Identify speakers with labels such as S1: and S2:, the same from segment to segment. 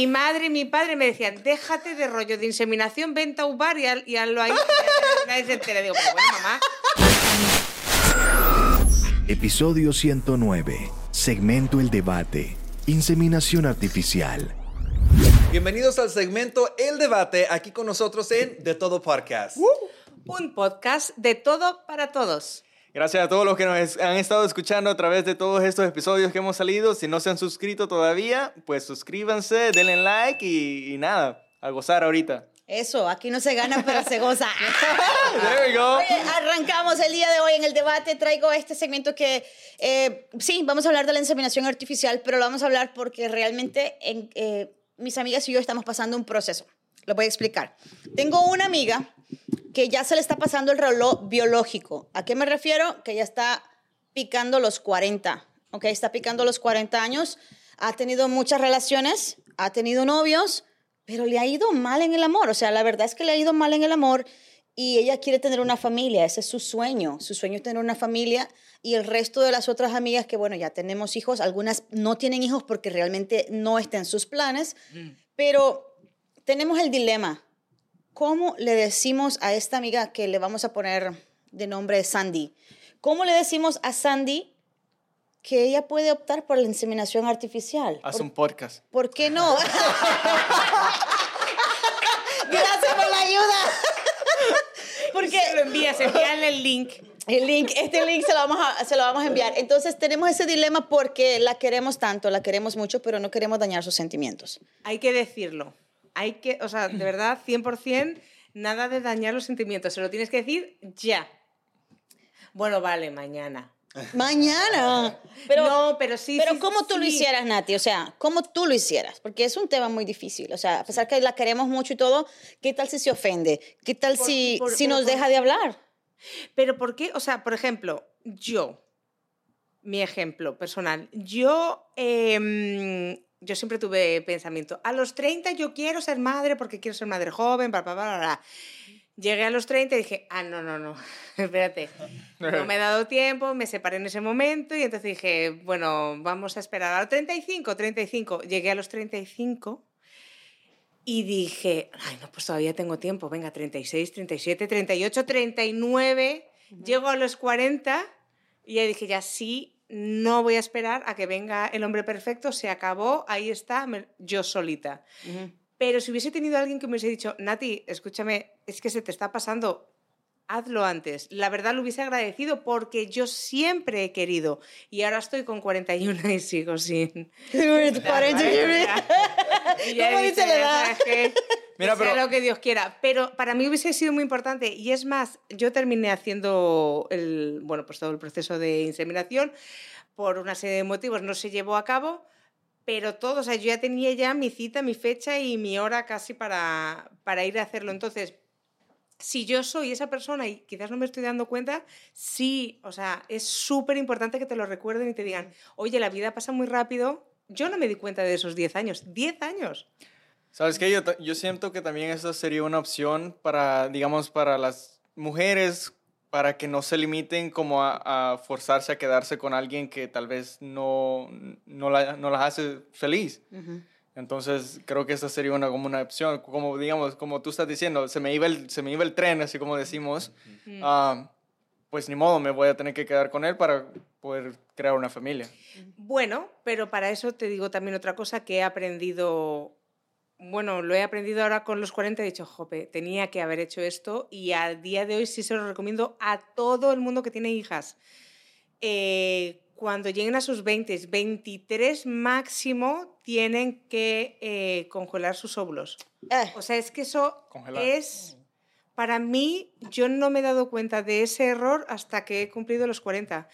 S1: mi madre y mi padre me decían, déjate de rollo de inseminación, venta a un bar y, y hazlo ahí. nadie se entere. Digo, pero bueno, mamá.
S2: Episodio 109. Segmento El Debate. Inseminación artificial.
S3: Bienvenidos al segmento El Debate, aquí con nosotros en De Todo Podcast.
S1: Un podcast de todo para todos.
S3: Gracias a todos los que nos han estado escuchando a través de todos estos episodios que hemos salido. Si no se han suscrito todavía, pues suscríbanse, denle like y, y nada, a gozar ahorita.
S4: Eso, aquí no se gana, pero se goza.
S3: There we go.
S4: Oye, arrancamos el día de hoy en el debate. Traigo este segmento que, eh, sí, vamos a hablar de la inseminación artificial, pero lo vamos a hablar porque realmente en, eh, mis amigas y yo estamos pasando un proceso. Lo voy a explicar. Tengo una amiga que ya se le está pasando el reloj biológico. ¿A qué me refiero? Que ya está picando los 40. ¿Ok? Está picando los 40 años. Ha tenido muchas relaciones, ha tenido novios, pero le ha ido mal en el amor. O sea, la verdad es que le ha ido mal en el amor y ella quiere tener una familia. Ese es su sueño. Su sueño es tener una familia y el resto de las otras amigas que, bueno, ya tenemos hijos, algunas no tienen hijos porque realmente no está en sus planes, pero tenemos el dilema. ¿Cómo le decimos a esta amiga que le vamos a poner de nombre Sandy? ¿Cómo le decimos a Sandy que ella puede optar por la inseminación artificial?
S3: Haz
S4: ¿Por,
S3: un podcast.
S4: por qué no? Gracias por la ayuda. Porque
S1: Se lo envías, envíale el link.
S4: el link, este link se lo, vamos a, se lo vamos a enviar. Entonces tenemos ese dilema porque la queremos tanto, la queremos mucho, pero no queremos dañar sus sentimientos.
S1: Hay que decirlo. Hay que, o sea, de verdad, 100%, nada de dañar los sentimientos. Se lo tienes que decir ya. Bueno, vale, mañana.
S4: Mañana. Pero,
S1: no, pero sí.
S4: pero
S1: sí,
S4: ¿cómo tú lo hicieras, Nati? O sea, ¿cómo tú lo hicieras? Porque es un tema muy difícil. O sea, a pesar que la queremos mucho y todo, ¿qué tal si se ofende? ¿Qué tal
S1: Por-
S4: si,
S1: por-
S4: si
S1: pero
S4: nos
S1: por-
S4: deja de hablar?
S1: Pero ¿por qué? O sea, por ejemplo, yo, mi ejemplo personal, yo, em, yo siempre tuve pensamiento, a los 30 yo quiero ser madre porque quiero ser madre joven, bla, bla, bla, bla. Llegué a los 30 y dije, ah, no, no, no, espérate, no me he dado tiempo, me separé en ese momento y entonces dije, bueno, vamos a esperar a los 35, 35. Llegué a los 35 y dije, ay, no, pues todavía tengo tiempo, venga, 36, 37, 38, 39, llego a los 40 y ya dije, ya sí, no voy a esperar a que venga el hombre perfecto, se acabó, ahí está, me- yo solita. Pero si hubiese tenido alguien que me hubiese dicho, Nati, escúchame, es que se te está pasando, hazlo antes. La verdad lo hubiese agradecido porque yo siempre he querido y ahora estoy con 41 y sigo sin... Y ya he
S4: ¿Cómo
S1: dicho,
S4: dice la edad?
S3: Mira,
S1: sea
S3: pero-
S1: lo que Dios quiera. Pero para mí hubiese sido muy importante. Y es más, yo terminé haciendo el, bueno, pues todo el proceso de inseminación. Por una serie de motivos no se llevó a cabo. Pero todo, o sea, yo ya tenía ya mi cita, mi fecha y mi hora casi para, para ir a hacerlo. Entonces, si yo soy esa persona y quizás no me estoy dando cuenta, sí, o sea, es súper importante que te lo recuerden y te digan, oye, la vida pasa muy rápido. Yo no me di cuenta de esos 10 años. 10 años.
S3: ¿Sabes qué? Yo, yo siento que también esa sería una opción para, digamos, para las mujeres, para que no se limiten como a, a forzarse a quedarse con alguien que tal vez no, no, la- no las hace feliz. Entonces, creo que esa sería una, como una opción. Como, digamos, como tú estás diciendo, se me iba el, se me iba el tren, así como decimos. Ah, pues ni modo, me voy a tener que quedar con él para poder crear una familia.
S1: Bueno, pero para eso te digo también otra cosa que he aprendido, bueno, lo he aprendido ahora con los 40, he dicho, jope, tenía que haber hecho esto y a día de hoy sí se lo recomiendo a todo el mundo que tiene hijas. Eh, cuando lleguen a sus 20, 23 máximo, tienen que eh, congelar sus óvulos.
S4: Eh,
S1: O sea, es que eso
S3: Congelar.
S1: es, para mí, yo no me he dado cuenta de ese error hasta que he cumplido los 40.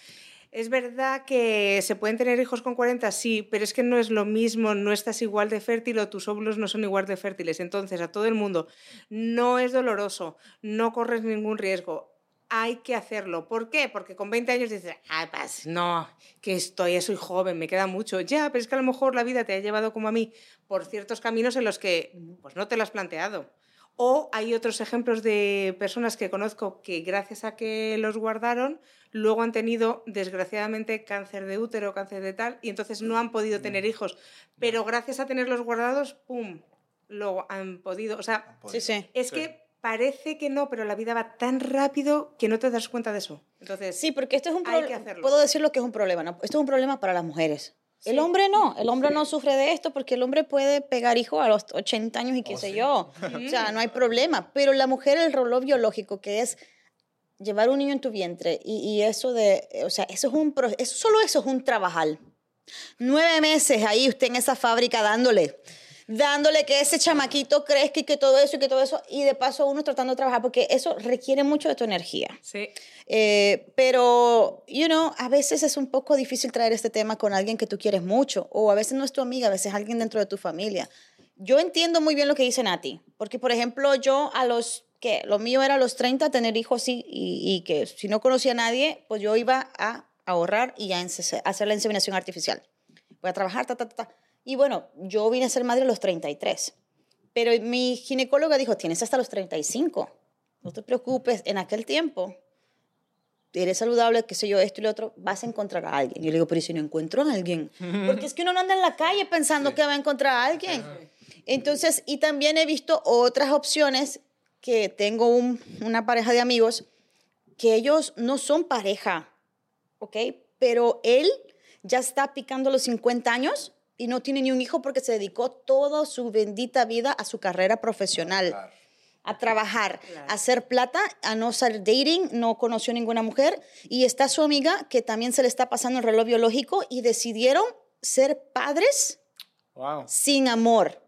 S1: Es verdad que se pueden tener hijos con 40, sí, pero es que no es lo mismo, no estás igual de fértil o tus óvulos no son igual de fértiles. Entonces, a todo el mundo, no es doloroso, no corres ningún riesgo. Hay que hacerlo. ¿Por qué? Porque con 20 años dices, ah, pues no, que estoy, soy joven, me queda mucho. Ya, pero es que a lo mejor la vida te ha llevado como a mí por ciertos caminos en los que pues no te lo has planteado. O hay otros ejemplos de personas que conozco que gracias a que los guardaron, luego han tenido, desgraciadamente, cáncer de útero, cáncer de tal, y entonces no han podido tener
S5: Mm.
S1: hijos. Pero gracias a tenerlos guardados, ¡pum! Lo han podido. O sea,
S4: Sí, sí.
S1: es que parece que no, pero la vida va tan rápido que no te das cuenta de eso. Entonces,
S4: Sí, porque esto es un
S1: Hay que
S4: problema.
S1: hacerlo.
S4: Puedo decir lo que es un problema, ¿no? Esto es un problema para las mujeres. El hombre no, el hombre no sufre de esto porque el hombre puede pegar hijo a los 80 años y qué
S5: Oh,
S4: sé
S5: sí.
S4: yo. O sea, no hay problema. Pero la mujer, el reloj biológico que es llevar un niño en tu vientre y, y eso de, o sea, eso es un, eso, solo eso es un trabajar. Nueve meses ahí usted en esa fábrica dándole, dándole que ese chamaquito crezca y que todo eso y que todo eso, y de paso uno tratando de trabajar porque eso requiere mucho de tu energía.
S1: sí.
S4: Eh, pero, you know, a veces es un poco difícil traer este tema con alguien que tú quieres mucho, o a veces no es tu amiga, a veces es alguien dentro de tu familia. Yo entiendo muy bien lo que dice Nati, porque, por ejemplo, yo a los que lo mío era a los 30 tener hijos y, y, y que si no conocía a nadie, pues yo iba a ahorrar y a hacer la inseminación artificial. Voy a trabajar, ta, ta, ta, ta. Y bueno, yo vine a ser madre a los 33. Pero mi ginecóloga dijo, tienes hasta los 35. No te preocupes, en aquel tiempo eres saludable, qué sé yo, esto y lo otro, vas a encontrar a alguien. Y yo le digo, pero ¿y si no encuentro a alguien? Porque es que uno no anda en la calle pensando que va a encontrar a alguien. Entonces, y también he visto otras opciones que tengo un- una pareja de amigos que ellos no son pareja, ¿ok? Pero él ya está picando los 50 años y no tiene ni un hijo porque se dedicó toda su bendita vida a su carrera profesional
S5: Claro.
S4: a trabajar,
S1: Claro.
S4: a hacer plata, a no ser dating, no conoció ninguna mujer. Y está su amiga que también se le está pasando el reloj biológico y decidieron ser padres
S3: Wow.
S4: sin amor.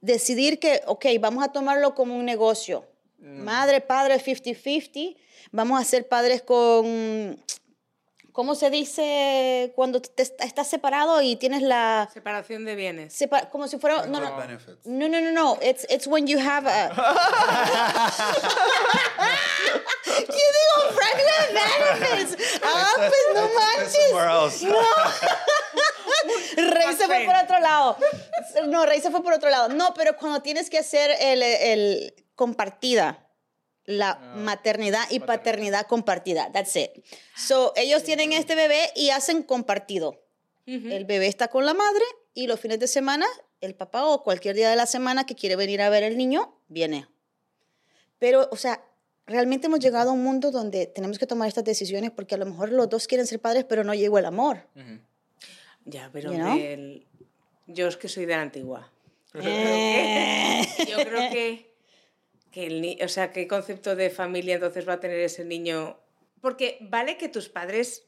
S4: Decidir que, ok, vamos a tomarlo como un negocio. Madre, padre, 50-50. Vamos a ser padres con, ¿cómo se dice cuando te- estás separado y tienes la...
S1: Separación de bienes.
S4: separa- como si fuera... No, no, no, no, no, no. It's, it's when you have a... ¿Qué digo? With benefits. Ah, pues no manches.
S5: else.
S4: Rey se fue por otro lado. No, Rey se fue por otro lado. No, pero cuando tienes que hacer el, el compartida, la maternidad y paternidad compartida. That's it. So, ellos tienen este bebé y hacen compartido. El bebé está con la madre y los fines de semana, el papá o cualquier día de la semana que quiere venir a ver el niño, viene. Pero, o sea, realmente hemos llegado a un mundo donde tenemos que tomar estas decisiones porque a lo mejor los dos quieren ser padres, pero no llegó el amor.
S1: Ya, pero
S4: You know?
S1: del- yo es que soy de la antigua.
S4: Eh.
S1: Yo creo que, que el ni- o sea, ¿qué concepto de familia entonces va a tener ese niño? Porque vale que tus padres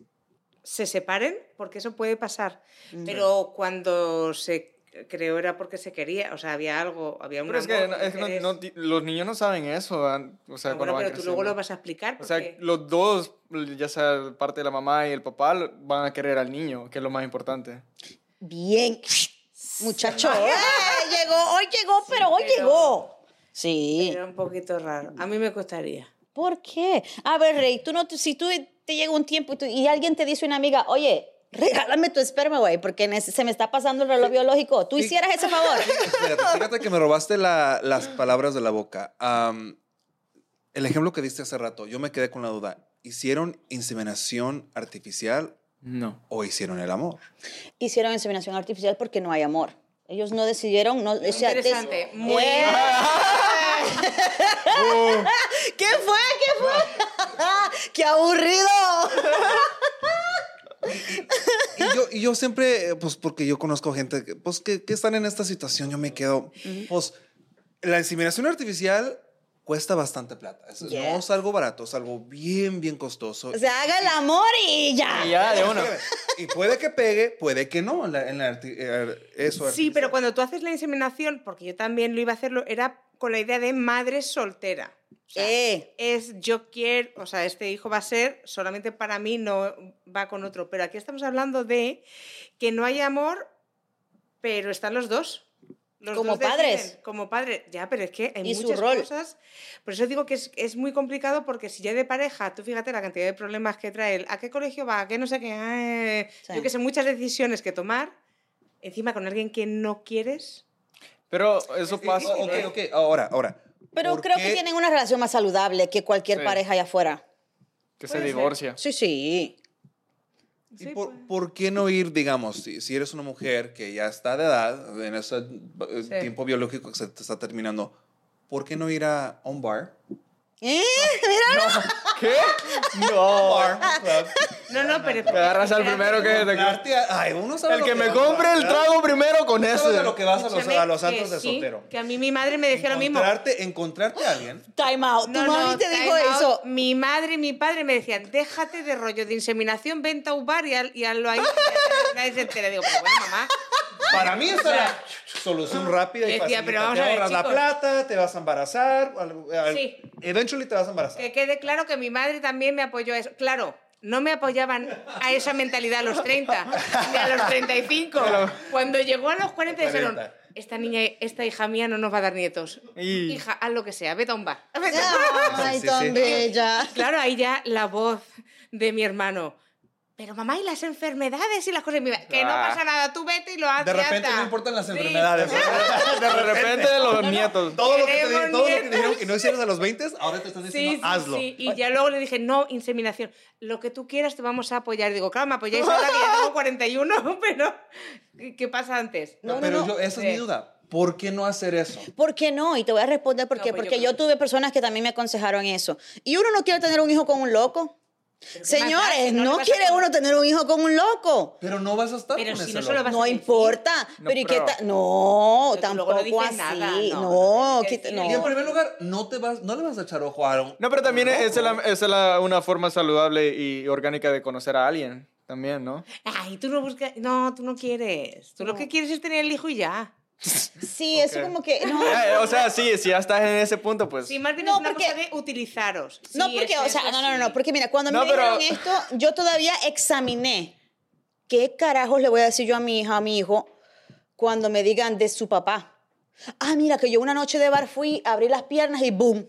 S1: se separen, porque eso puede pasar, pero cuando se creó era porque se quería, o sea, había algo, había un
S3: Pero es que, no- es que no- no los niños no saben eso. an- O sea,
S1: Ah,
S3: cuando
S1: bueno,
S3: van
S1: pero tú luego lo vas a explicar.
S3: O sea,
S1: porque-
S3: los dos, ya sea parte de la mamá y el papá, van a querer al niño, que es lo más importante.
S4: Bien, muchacho. ¡eh! Llegó, hoy llegó, pero hoy
S1: pero-
S4: llegó. Sí.
S1: Era un poquito raro. A mí me costaría.
S4: ¿Por qué? A ver, Rey, tú no, si tú te llega un tiempo y, tú- y alguien te dice una amiga, oye, regálame tu esperma, güey, porque se me está pasando el reloj biológico. ¿Tú hicieras ese favor?
S5: Fíjate, fíjate que me robaste la- las palabras de la boca. El ejemplo que diste hace rato, yo me quedé con la duda. ¿Hicieron inseminación artificial
S3: No.
S5: o hicieron el amor?
S4: Hicieron inseminación artificial porque no hay amor. Ellos no decidieron, no, o sea, des-
S1: Interesante, muy-
S4: ¡Eh! ¿Qué fue? ¿Qué fue? ¡Qué aburrido!
S5: Y yo, y yo siempre, pues porque yo conozco gente que, pues, que, que están en esta situación, yo me quedo, pues la inseminación artificial cuesta bastante plata. Es-
S4: Yeah.
S5: No es algo barato, es algo bien, bien costoso.
S4: O sea, haga el amor y ya.
S3: Y ya, de una.
S5: Y puede que pegue, puede que no. En la, en la arti- eh, eso
S1: Sí, pero cuando tú haces la inseminación, porque yo también lo iba a hacerlo, era con la idea de madre soltera. O sea,
S4: Eh.
S1: Es yo quiero, o sea, este hijo va a ser solamente para mí, no va con otro. Pero aquí estamos hablando de que no hay amor, pero están los dos. Los
S4: Como
S1: dos deciden,
S4: padres.
S1: Como padres. Ya, pero es que hay
S4: Y su
S1: muchas
S4: rol.
S1: cosas. Por eso digo que es, es muy complicado porque si ya de pareja, tú fíjate la cantidad de problemas que trae el a qué colegio va, a qué no sé qué, ah,
S4: Sí.
S1: yo que sé, muchas decisiones que tomar, encima con alguien que no quieres.
S3: Pero eso pasa.
S5: Ok, ok, ahora, ahora.
S4: Pero
S5: ¿por
S4: creo
S5: qué-
S4: que tienen una relación más saludable que cualquier
S3: Sí.
S4: pareja allá afuera.
S3: Que se
S1: Puede ser.
S3: divorcia.
S4: Sí, sí.
S5: ¿Y por,
S1: pues.
S5: por qué no ir, digamos, si, si eres una mujer que ya está de edad, en ese eh,
S1: Sí.
S5: tiempo biológico que se te está terminando, ¿por qué no ir a un bar?
S4: ¿Eh? Mira,
S3: ¿Qué? No.
S5: Bar, club.
S1: No, no, pero.
S3: Te agarras al primero que te...
S5: Ay, uno sabe
S3: El que me compre el trago primero con
S5: sabes a lo que vas a los, a los santos de
S1: sí,
S5: soltero.
S1: Que a mí mi madre me decía lo mismo.
S5: Encontrarte, encontrarte a alguien.
S4: time out. Tu
S1: No,
S4: mami
S1: no,
S4: te dijo eso.
S1: Mi madre y mi padre me decían, déjate de rollo de inseminación, vente a un bar y, haz- y hazlo ahí. nadie se entere. Digo, pero bueno, mamá.
S5: Para mí esa era solución rápida y fácil.
S1: pero
S5: te
S1: vamos a ver,
S5: ahorras la plata, te vas a embarazar.
S1: Sí.
S5: Eventually te vas a embarazar.
S1: Que quede claro que mi madre también me apoyó a eso. Claro, no me apoyaban a esa mentalidad a los 30, ni a los 35. Cuando llegó a los 40 dijeron,
S5: 40.
S1: esta niña, esta hija mía no nos va a dar nietos.
S3: Y-
S1: Hija, haz lo que sea, vete a un bar. Vete a un bar.
S4: Ay,
S5: Sí,
S4: tan
S5: sí.
S4: bella.
S1: Claro, ahí ya la voz de mi hermano. Pero mamá, ¿y las enfermedades y las cosas? Y mi madre, Que no
S3: Ah.
S1: pasa nada, tú vete y lo haces.
S5: De repente
S1: está".
S5: no importan las
S1: Sí.
S5: enfermedades.
S3: De repente los nietos.
S5: Todo lo que te, todo lo que te dijeron que no hicieras a los 20, ahora te están
S1: Sí,
S5: diciendo,
S1: sí,
S5: hazlo.
S1: sí. Y ya luego le dije, no, inseminación. Lo que tú quieras te vamos a apoyar. Digo, claro, me apoyáis ahora que ya tengo 41, pero ¿qué- ¿qué pasa antes?
S5: No,
S4: no,
S5: pero
S4: no.
S5: yo, esa es
S1: Sí.
S5: mi duda. ¿Por qué no hacer eso?
S4: ¿Por qué no? Y te voy a responder por
S1: No,
S4: qué.
S1: pues yo
S4: Porque yo
S1: que-
S4: tuve personas que también me aconsejaron eso. Y uno no quiere tener un hijo con un loco.
S1: ¿Pero qué más da
S4: Señores,
S1: no
S4: no quiere uno tener un hijo con un loco.
S5: Pero no vas a estar
S1: Pero
S5: con
S1: si
S5: ese
S1: no se lo
S5: loco.
S1: vas
S4: No importa.
S3: No,
S4: pero ¿y qué tal? No,
S1: Pero
S4: tampoco así.
S1: nada, no,
S4: No,
S5: Y en primer lugar, no, te vas, no le vas a echar ojo a un...
S3: No, pero también es, la- es la- una forma saludable y orgánica de conocer a alguien. También, ¿no?
S1: Ay, tú no buscas. No, tú no quieres. Tú lo que quieres es tener el hijo y ya.
S4: Sí, eso
S3: Ok.
S4: como que. No,
S3: Eh, o sea, sí, si ya estás en ese punto, pues...
S1: Sí, más bien
S4: No,
S1: es una
S4: porque-
S1: cosa de utilizaros.
S4: no
S1: Sí,
S4: porque,
S1: es
S4: o sea,
S1: eso,
S4: no, no, no, no, porque mira, cuando
S3: No,
S4: me
S3: pero-
S4: dijeron esto, yo todavía examiné qué carajos le voy a decir yo a mi hija, a mi hijo, cuando me digan de su papá. Ah, mira, que yo una noche de bar fui, abrí las piernas y boom.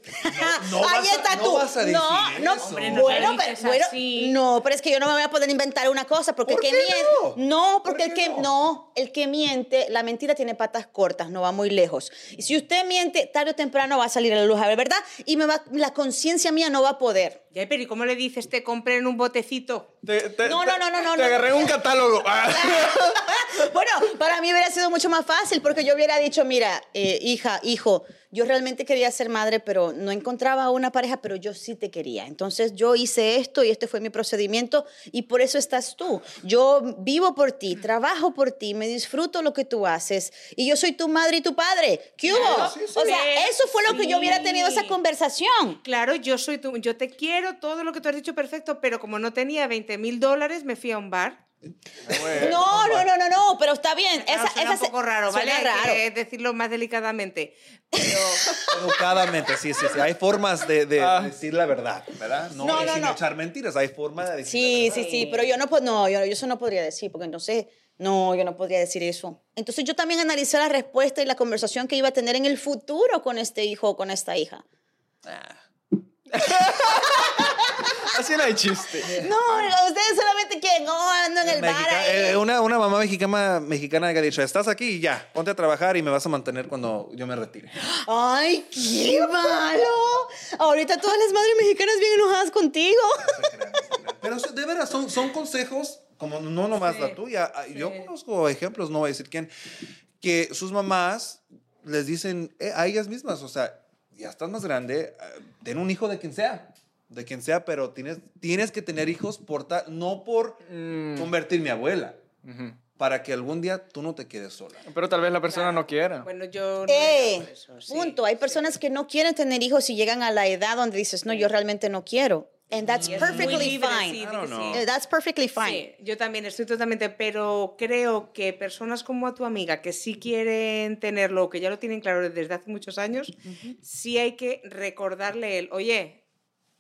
S5: no
S4: Ahí
S5: vas a-
S4: está
S5: no
S4: tú.
S5: vas a decir
S4: no, no,
S5: eso.
S1: Hombre, no
S4: bueno, pero, bueno, no, pero es que yo no me voy a poder inventar una cosa porque
S5: ¿Por
S4: el
S5: qué
S4: que miente,
S5: no?
S4: no, porque
S5: ¿Por
S4: el que
S5: no?
S4: no, el que miente, la mentira tiene patas cortas, no va muy lejos. Y si usted miente, tarde o temprano va a salir a la luz, a ver, ¿verdad? Y me va, la conciencia mía no va a poder.
S1: Ya, pero ¿y cómo le dices te compré en un botecito?
S3: Te- te-
S4: No, no, no, no, no,
S3: Te
S4: no.
S3: agarré un catálogo. Ah.
S4: Bueno, para mí hubiera sido mucho más fácil porque yo hubiera dicho, mira, eh, hija, hijo, yo realmente quería ser madre, pero no encontraba una pareja, pero yo sí te quería. Entonces yo hice esto y este fue mi procedimiento y por eso estás tú. Yo vivo por ti, trabajo por ti, me disfruto lo que tú haces y yo soy tu madre y tu padre. ¿Qué hubo?
S1: Claro.
S5: Sí, sí.
S4: O sea, eso fue lo que yo hubiera tenido esa conversación.
S1: Claro, yo soy tu, yo te quiero, todo lo que tú has dicho perfecto, pero como no tenía 20 mil dólares, me fui a un bar.
S4: No, no, no, no, no, pero está bien.
S1: Claro,
S4: Esa,
S1: suena
S4: esa
S1: un poco raro, ¿vale? Hay
S4: raro.
S1: que decirlo más delicadamente. Pero
S5: Educadamente, sí, sí, sí. Hay formas de, de
S3: Ah.
S5: decir la verdad, ¿verdad? No,
S4: No, no,
S5: sin
S4: no.
S5: echar mentiras, hay forma de decir
S4: Sí,
S5: la
S4: sí, sí, pero yo no, po- no, yo, yo eso no podría decir, porque entonces, no, yo no podría decir eso. Entonces yo también analicé la respuesta y la conversación que iba a tener en el futuro con este hijo o con esta hija.
S3: Así no hay chiste.
S4: No, ustedes solamente quieren, no, ando en el bar
S5: Mexica-
S4: ahí.
S5: eh, una, una mamá mexicana, mexicana que ha dicho, estás aquí y ya, ponte a trabajar y me vas a mantener cuando yo me retire.
S4: Ay, qué malo. Ahorita todas las madres mexicanas bien enojadas contigo.
S5: Pero sí, de veras, son, son consejos, como no nomás
S1: Sí,
S5: la tuya. ah, Yo
S1: sí.
S5: conozco ejemplos, no voy a decir quién, que sus mamás les dicen eh, a ellas mismas, o sea, ya estás más grande, ah, ten un hijo de quien sea, de quien sea, pero tienes, tienes que tener hijos por ta- no por
S3: Mm,
S5: convertir mi abuela, para que algún día tú no te quedes sola.
S3: Pero tal vez la persona no quiera.
S1: bueno, yo no
S4: Eh,
S1: eso, sí,
S4: punto. Hay
S1: sí.
S4: personas que no quieren tener hijos y llegan a la edad donde dices, no, yo realmente no quiero. And that's perfectly fine.
S1: sí,
S5: I
S1: di
S5: don't
S1: que
S5: know.
S1: sí.
S4: That's perfectly fine.
S1: Sí, yo también estoy totalmente, pero creo que personas como a tu amiga que sí quieren tenerlo, que ya lo tienen claro desde hace muchos años, sí hay que recordarle el, oye,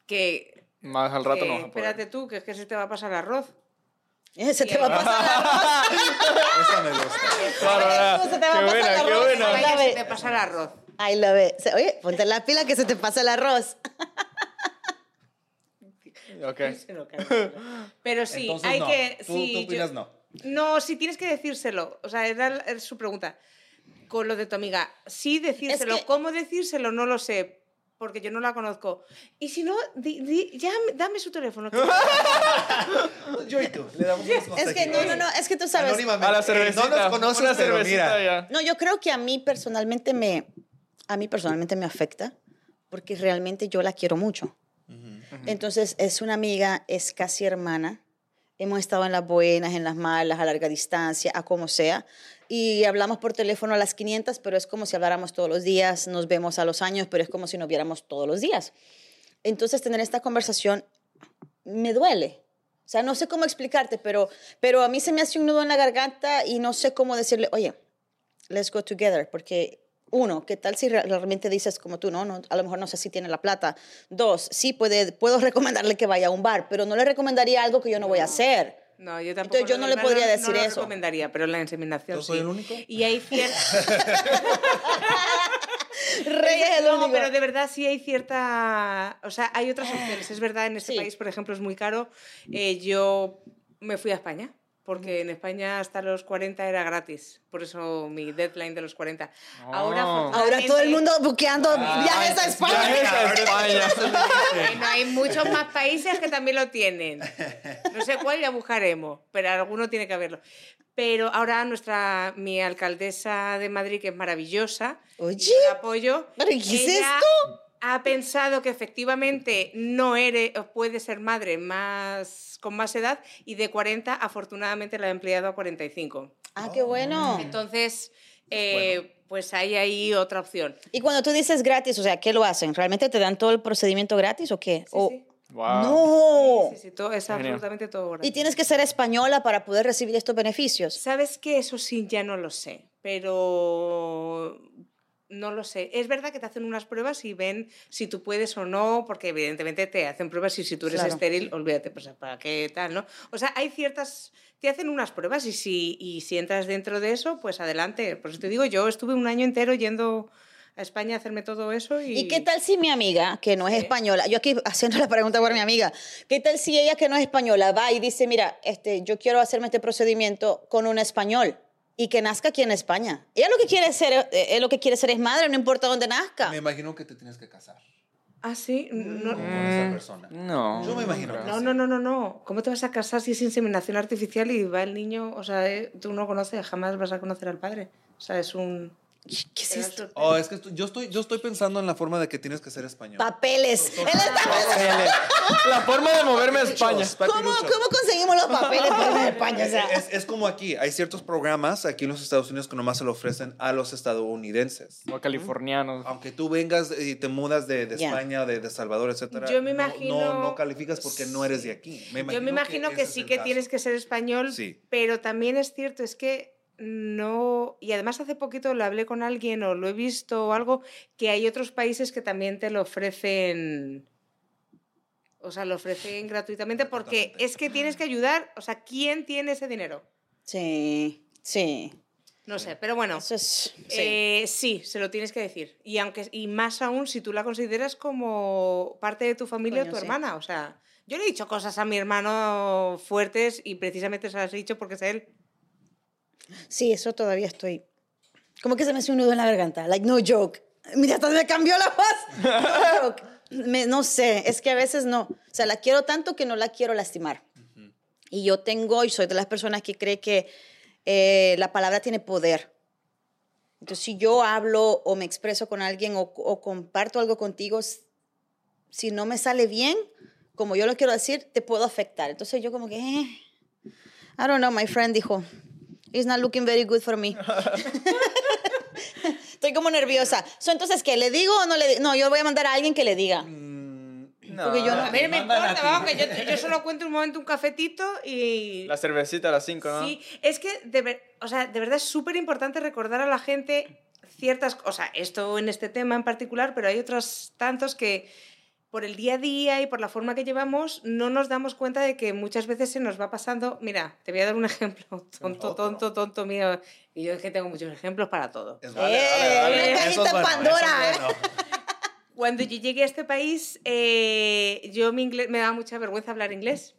S1: que,
S3: Más al rato
S1: que
S3: no vas a poder.
S1: espérate tú, que es que se te va a pasar el arroz.
S4: Eh, Se te va a pasar arroz.
S5: Esa me gusta.
S4: Se te va a pasar
S3: qué
S4: arroz.
S3: buena.
S1: Se te pasa el arroz.
S4: I love it. Oye, ponte la pila que se te pasa el arroz.
S3: Ok.
S1: Pero sí,
S5: Entonces,
S1: hay
S5: no.
S1: que...
S5: Tú,
S1: sí,
S5: tú
S1: yo-
S5: opinas no.
S1: No, sí tienes que decírselo. O sea, era, era su pregunta. con lo de tu amiga. Sí decírselo,
S4: que-
S1: cómo decírselo no lo sé, porque yo no la conozco. Y si no, di- di- ya, dame su teléfono. que-
S5: Yo y tú, le damos unos
S4: Es que no, no, no, es que tú sabes.
S3: A la cervecita.
S5: No nos conoces,
S3: una
S5: pero mira.
S3: ya.
S4: No, yo creo que a mí personalmente me, a mí personalmente me afecta porque realmente yo la quiero mucho. Entonces es una amiga, es casi hermana. Hemos estado en las buenas, en las malas, a larga distancia, a como sea. Y hablamos por teléfono a las 500, pero es como si habláramos todos los días. Nos vemos a los años, pero es como si nos viéramos todos los días. Entonces tener esta conversación me duele. O sea, no sé cómo explicarte, pero, pero a mí se me hace un nudo en la garganta y no sé cómo decirle, oye, let's go together, porque uno, ¿qué tal si re- realmente dices como tú, no, no, a lo mejor no sé si tiene la plata? Dos, sí, puede, puedo recomendarle que vaya a un bar, pero no le recomendaría algo que yo no voy a hacer.
S1: No, yo tampoco.
S4: Entonces, yo no le podría
S1: no-
S4: decir
S1: no lo
S4: eso.
S1: recomendaría, pero la inseminación
S5: ¿Yo soy
S1: sí.
S5: el único?
S1: Y hay cierta...
S4: Rey es el
S1: no,
S4: único.
S1: pero de verdad sí hay cierta... O sea, hay otras opciones. Es verdad, en este
S4: Sí.
S1: país, por ejemplo, es muy caro. Eh, yo me fui a España, porque en España hasta los 40 era gratis. Por eso mi deadline de los 40. Ahora,
S3: Oh.
S4: Ahora todo el mundo buqueando
S5: Ah,
S4: viajes a España.
S3: Viajes a España.
S1: Bueno, hay muchos más países que también lo tienen. No sé cuál ya buscaremos, pero alguno tiene que haberlo. Pero ahora nuestra, mi alcaldesa de Madrid, que es maravillosa,
S4: Oye,
S1: apoyo.
S4: ¿pero qué es esto?
S1: Ha pensado que efectivamente no eres, o puede ser madre más, con más edad y de 40 afortunadamente la ha empleado a 45.
S4: Ah, qué bueno.
S1: Entonces, eh, pues hay ahí otra opción.
S4: Y cuando tú dices gratis, o sea, ¿qué lo hacen? ¿Realmente te dan todo el procedimiento gratis o qué?
S1: Sí,
S4: O-
S1: sí.
S3: Wow.
S4: No.
S1: Sí, sí, todo, es
S3: Genial.
S1: absolutamente todo gratis.
S4: Y tienes que ser española para poder recibir estos beneficios.
S1: ¿Sabes qué? Eso sí, ya no lo sé, pero no lo sé. Es verdad que te hacen unas pruebas y ven si tú puedes o no, porque evidentemente te hacen pruebas y si tú eres
S4: Claro.
S1: estéril, olvídate, pues para qué tal, ¿no? O sea, hay ciertas... Te hacen unas pruebas y si, y si entras dentro de eso, pues adelante. Por eso te digo, yo estuve un año entero yendo a España a hacerme todo eso y...
S4: ¿Y qué tal si mi amiga, que no es española, yo aquí haciendo la pregunta por mi amiga, ¿qué tal si ella que no es española va y dice, mira, este, yo quiero hacerme este procedimiento con un español y que nazca aquí en España? Ella lo que quiere ser, eh, eh, lo que quiere ser es madre, no importa dónde nazca.
S5: Me imagino que te tienes que casar
S1: Ah, sí. No,
S5: con esa persona.
S3: No.
S5: Yo me imagino
S3: creo.
S5: que
S1: No, no, no, no, no. ¿Cómo te vas a casar si es inseminación artificial y va el niño? O sea, eh, tú no conoces, jamás vas a conocer al padre. O sea, es un...
S4: ¿Qué es esto?
S5: Oh, es que yo estoy, yo estoy pensando en la forma de que tienes que ser español.
S4: Papeles. Él está pensando,
S3: Papeles. La forma de moverme a España.
S4: ¿Cómo, ¿Cómo conseguimos los papeles para ir a España? O sea,
S5: Es, es como aquí, hay ciertos programas aquí en los Estados Unidos que nomás se lo ofrecen a los estadounidenses.
S3: Como californianos.
S5: Aunque tú vengas y te mudas de, de. España, de, de Salvador, etcétera,
S1: Yo me
S5: no-
S1: imagino-
S5: no, no, calificas porque no eres de aquí. Me
S1: Yo me imagino que, sí que
S5: caso.
S1: tienes que ser español,
S5: Sí.
S1: pero también es cierto, es que no... Y además hace poquito lo hablé con alguien o lo he visto o algo, que hay otros países que también te lo ofrecen... O sea, lo ofrecen gratuitamente porque es que tienes que ayudar. O sea, ¿quién tiene ese dinero?
S4: sí, sí.
S1: No sé, pero bueno.
S4: Eso es, sí.
S1: Eh, sí, se lo tienes que decir. Y aunque y más aún si tú la consideras como parte de tu familia
S4: Coño,
S1: o tu
S4: sí.
S1: hermana. O sea, yo le he dicho cosas a mi hermano fuertes y precisamente se las he dicho porque es él.
S4: Sí, eso todavía estoy. Como que se me hace un nudo en la garganta. Like, no joke. Mira, hasta me cambió la voz. No joke. Me- no sé, es que a veces no. O sea, la quiero tanto que no la quiero lastimar. Y yo tengo, y soy de las personas que cree que eh, la palabra tiene poder. Entonces, si yo hablo o me expreso con alguien o, o comparto algo contigo, si no me sale bien, como yo lo quiero decir, te puedo afectar. Entonces, yo como que, eh, I don't know, my friend dijo, it's not looking very good for me. Estoy como nerviosa. So, entonces, ¿qué? ¿Le digo o no le digo? No, yo voy a mandar a alguien que le diga. Porque yo no-
S1: A mí no me importa, vamos, que yo, yo solo cuento un momento un cafetito y...
S3: La cervecita a las 5, ¿no?
S1: Sí, es que de, ver- o sea, de verdad es súper importante recordar a la gente ciertas cosas. O sea, esto en este tema en particular, pero hay otros tantos que por el día a día y por la forma que llevamos no nos damos cuenta de que muchas veces se nos va pasando. Mira, te voy a dar un ejemplo tonto, tonto, tonto mío. Y yo es que tengo muchos ejemplos para todo.
S5: Es
S4: ¡Eh! Una
S5: Eso
S4: cajita
S5: es bueno,
S4: Pandora,
S5: eso es bueno.
S1: Cuando yo llegué a este país, eh, yo mi inglés, me daba mucha vergüenza hablar inglés.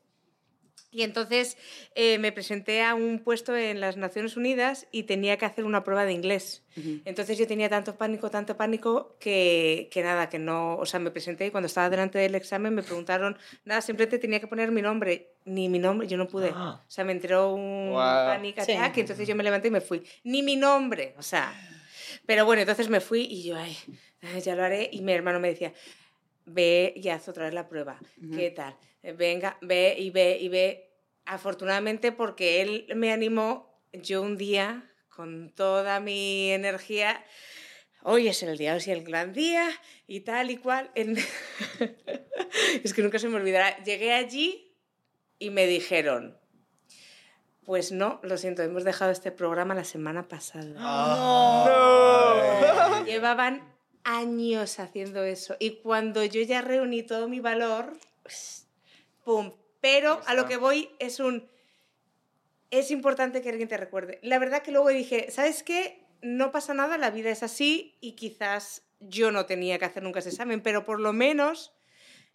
S1: Y entonces eh, me presenté a un puesto en las Naciones Unidas y tenía que hacer una prueba de inglés. Entonces yo tenía tanto pánico, tanto pánico que, que nada, que no, o sea, me presenté y cuando estaba delante del examen me preguntaron, nada, simplemente tenía que poner mi nombre, ni mi nombre, yo no pude. O sea, me entró un
S3: Wow.
S1: panic
S4: Sí.
S1: attack y entonces yo me levanté y me fui. Ni mi nombre, o sea. Pero bueno, entonces me fui y yo, ay, ya lo haré. Y mi hermano me decía, ve y haz otra vez la prueba. ¿Qué tal? Venga, ve y ve y ve. Afortunadamente, porque él me animó, yo un día, con toda mi energía, hoy es el día, hoy es el gran día y tal y cual. En- es que nunca se me olvidará. Llegué allí y me dijeron, pues no, lo siento, hemos dejado este programa la semana pasada. Llevaban años haciendo eso. Y cuando yo ya reuní todo mi valor, ¡pum! Pero a lo que voy es un... Es importante que alguien te recuerde. La verdad que luego dije, ¿sabes qué? No pasa nada, la vida es así y quizás yo no tenía que hacer nunca ese examen, pero por lo menos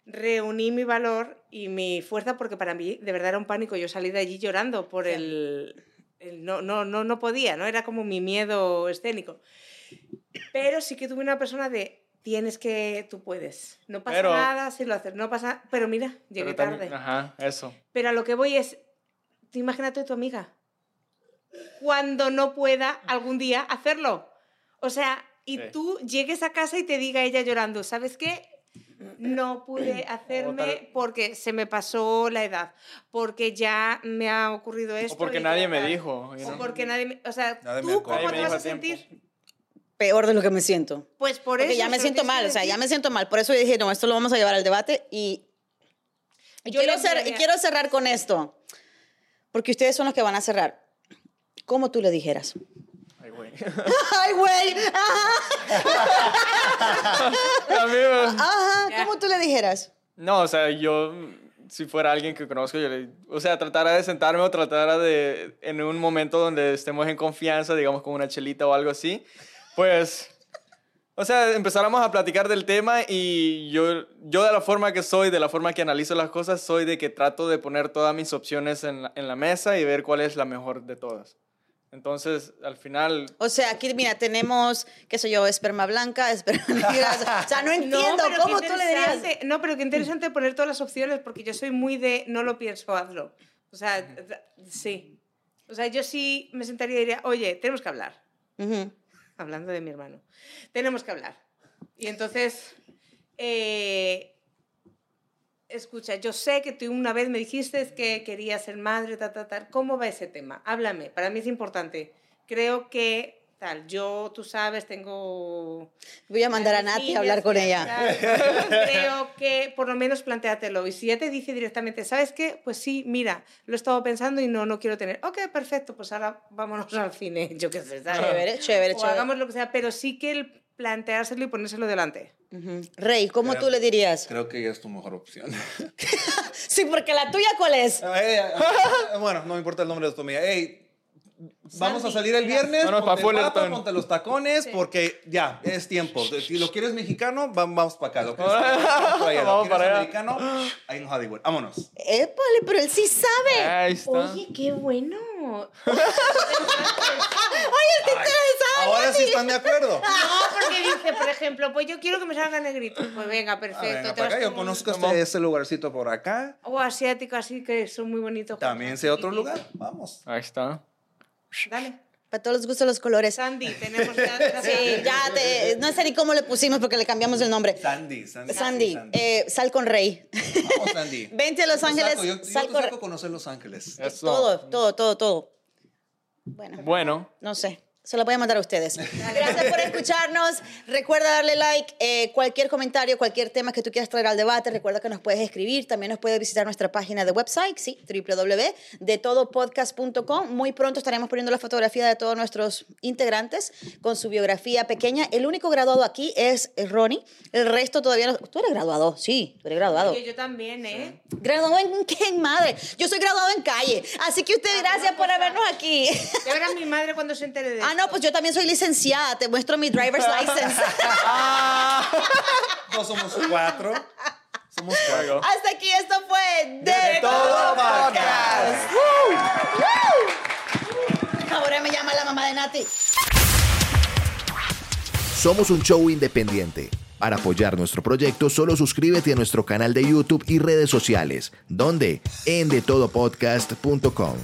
S1: reuní mi valor y mi fuerza porque para mí de verdad era un pánico. Yo salí de allí llorando por el... el no, no, no, no podía, ¿no? Era como mi miedo escénico. Pero sí que tuve una persona de tienes que, tú puedes. No pasa
S3: Pero-
S1: nada si lo haces, no pasa. Pero mira, llegué
S3: Pero también-
S1: tarde.
S3: Ajá, eso.
S1: Pero a lo que voy es, tú imagínate a tu amiga cuando no pueda algún día hacerlo. O sea, y
S3: Sí.
S1: tú llegues a casa y te diga ella llorando, ¿sabes qué? No pude hacerme porque se me pasó la edad, porque ya me ha ocurrido esto.
S3: O porque nadie me
S1: tal".
S3: dijo.
S1: O porque nadie me... O sea,
S5: Nadie
S1: ¿tú cómo te vas a
S3: dijo a tiempo.
S1: sentir?
S4: Peor de lo que me siento.
S1: Pues por
S4: Porque
S1: eso...
S4: ya me siento mal, o sea, ya me siento mal. Por eso yo dije, no, esto lo vamos a llevar al debate y, y
S1: Yo
S4: quiero, cer- y quiero cerrar con esto, porque ustedes son los que van a cerrar. ¿Cómo tú le dijeras?
S3: Ay, güey.
S4: ¡Ay, güey! Ajá, ajá. ¿cómo tú le dijeras?
S3: No, o sea, yo, si fuera alguien que conozco, yo le, o sea, tratara de sentarme o tratara de, en un momento donde estemos en confianza, digamos con una chelita o algo así, pues, o sea, empezáramos a platicar del tema y yo, yo de la forma que soy, de la forma que analizo las cosas, soy de que trato de poner todas mis opciones en la, en la mesa y ver cuál es la mejor de todas. Entonces, al final,
S4: O sea, aquí, mira, tenemos, qué sé yo, esperma blanca, esperma negra. O sea, no entiendo,
S1: qué
S4: ¿cómo tú le dirías?
S1: No, pero qué interesante poner todas las opciones, porque yo soy muy de no lo pienso, hazlo. O sea, sí. O sea, yo sí me sentaría y diría, oye, tenemos que hablar.
S4: Ujú.
S1: Hablando de mi hermano. Tenemos que hablar. Y entonces, eh, escucha, yo sé que tú una vez me dijiste que querías ser madre, tal, tal, tal. ¿Cómo va ese tema? Háblame, para mí es importante. Creo que, tal, yo, tú sabes, tengo...
S4: Voy a mandar a Nati a hablar con ella.
S1: Creo que por lo menos planteátelo. Y si ya te dice directamente, ¿sabes qué? Pues sí, mira, lo he estado pensando y no, no quiero tener. Ok, perfecto, pues ahora vámonos al cine, yo qué sé, ¿sabes?
S4: Chévere, chévere,
S1: O
S4: chévere.
S1: hagamos lo que sea, pero sí que el planteárselo y ponérselo delante.
S4: Rey, ¿cómo
S5: Creo-
S4: tú le dirías?
S5: Creo que ella es tu mejor opción.
S4: Sí, porque la tuya, ¿cuál es?
S5: Ay, ay, ay, bueno, no me importa el nombre de tu amiga. Ey, vamos a salir el viernes.
S3: Vámonos pa'
S5: ponte el pato, ponte los tacones, porque ya, es tiempo. Si lo quieres mexicano, va- vamos para acá. Lo quieres, vamos para allá. Lo
S3: Vamos
S5: quieres
S3: para allá.
S5: americano, ahí en Hollywood. Vámonos.
S4: Épale, pero él sí sabe.
S3: ahí está.
S1: Oye, qué bueno.
S5: Ahora sí están de acuerdo.
S1: No, porque dice, por ejemplo, pues yo quiero que me salga negrito. Pues venga,
S5: Ah,
S1: perfecto.
S5: venga, acá. Yo
S1: con-
S5: conozco este, este lugarcito por acá.
S1: O asiático, así que son muy bonitos.
S5: También sé otro lugar. Vamos.
S3: Ahí está.
S1: Dale.
S4: Para todos les gustan los colores.
S1: Sandy, tenemos ya.
S4: Sí, ya te, no sé ni cómo le pusimos porque le cambiamos el nombre.
S5: Sandy, Sandy.
S4: Sandy, eh, sal con Rey.
S5: Vamos, Sandy.
S4: Vente a Los
S5: Yo
S4: Ángeles,
S5: saco, Yo, yo
S4: sal
S5: te
S4: con
S5: saco a conocer Los Ángeles.
S3: Eso.
S4: Todo, todo, todo, todo. Bueno,
S3: Bueno,
S4: no sé. Se lo voy a mandar a ustedes. Gracias por escucharnos. Recuerda darle like. eh, cualquier comentario, cualquier tema que tú quieras traer al debate, recuerda que nos puedes escribir. También nos puedes visitar nuestra página de website, sí, www.detodopodcast.com. Muy pronto estaremos poniendo la fotografía de todos nuestros integrantes con su biografía pequeña. El único graduado aquí es Ronnie. El resto todavía no. Tú eres graduado, sí, tú eres graduado.
S1: Oye, yo también, ¿eh?
S4: ¿Graduado en qué, madre? Yo soy graduado en calle. Así que usted, gracias por habernos aquí.
S1: Ya verás mi madre cuando se entere de
S4: Ah, no, pues yo también soy licenciada. Te muestro mi driver's license.
S5: No somos cuatro. Somos cuatro.
S4: Hasta aquí esto fue De,
S3: De Todo Podcast.
S4: Ahora me llama la mamá de Nati.
S2: Somos un show independiente. Para apoyar nuestro proyecto, solo suscríbete a nuestro canal de YouTube y redes sociales, donde en detodopodcast.com.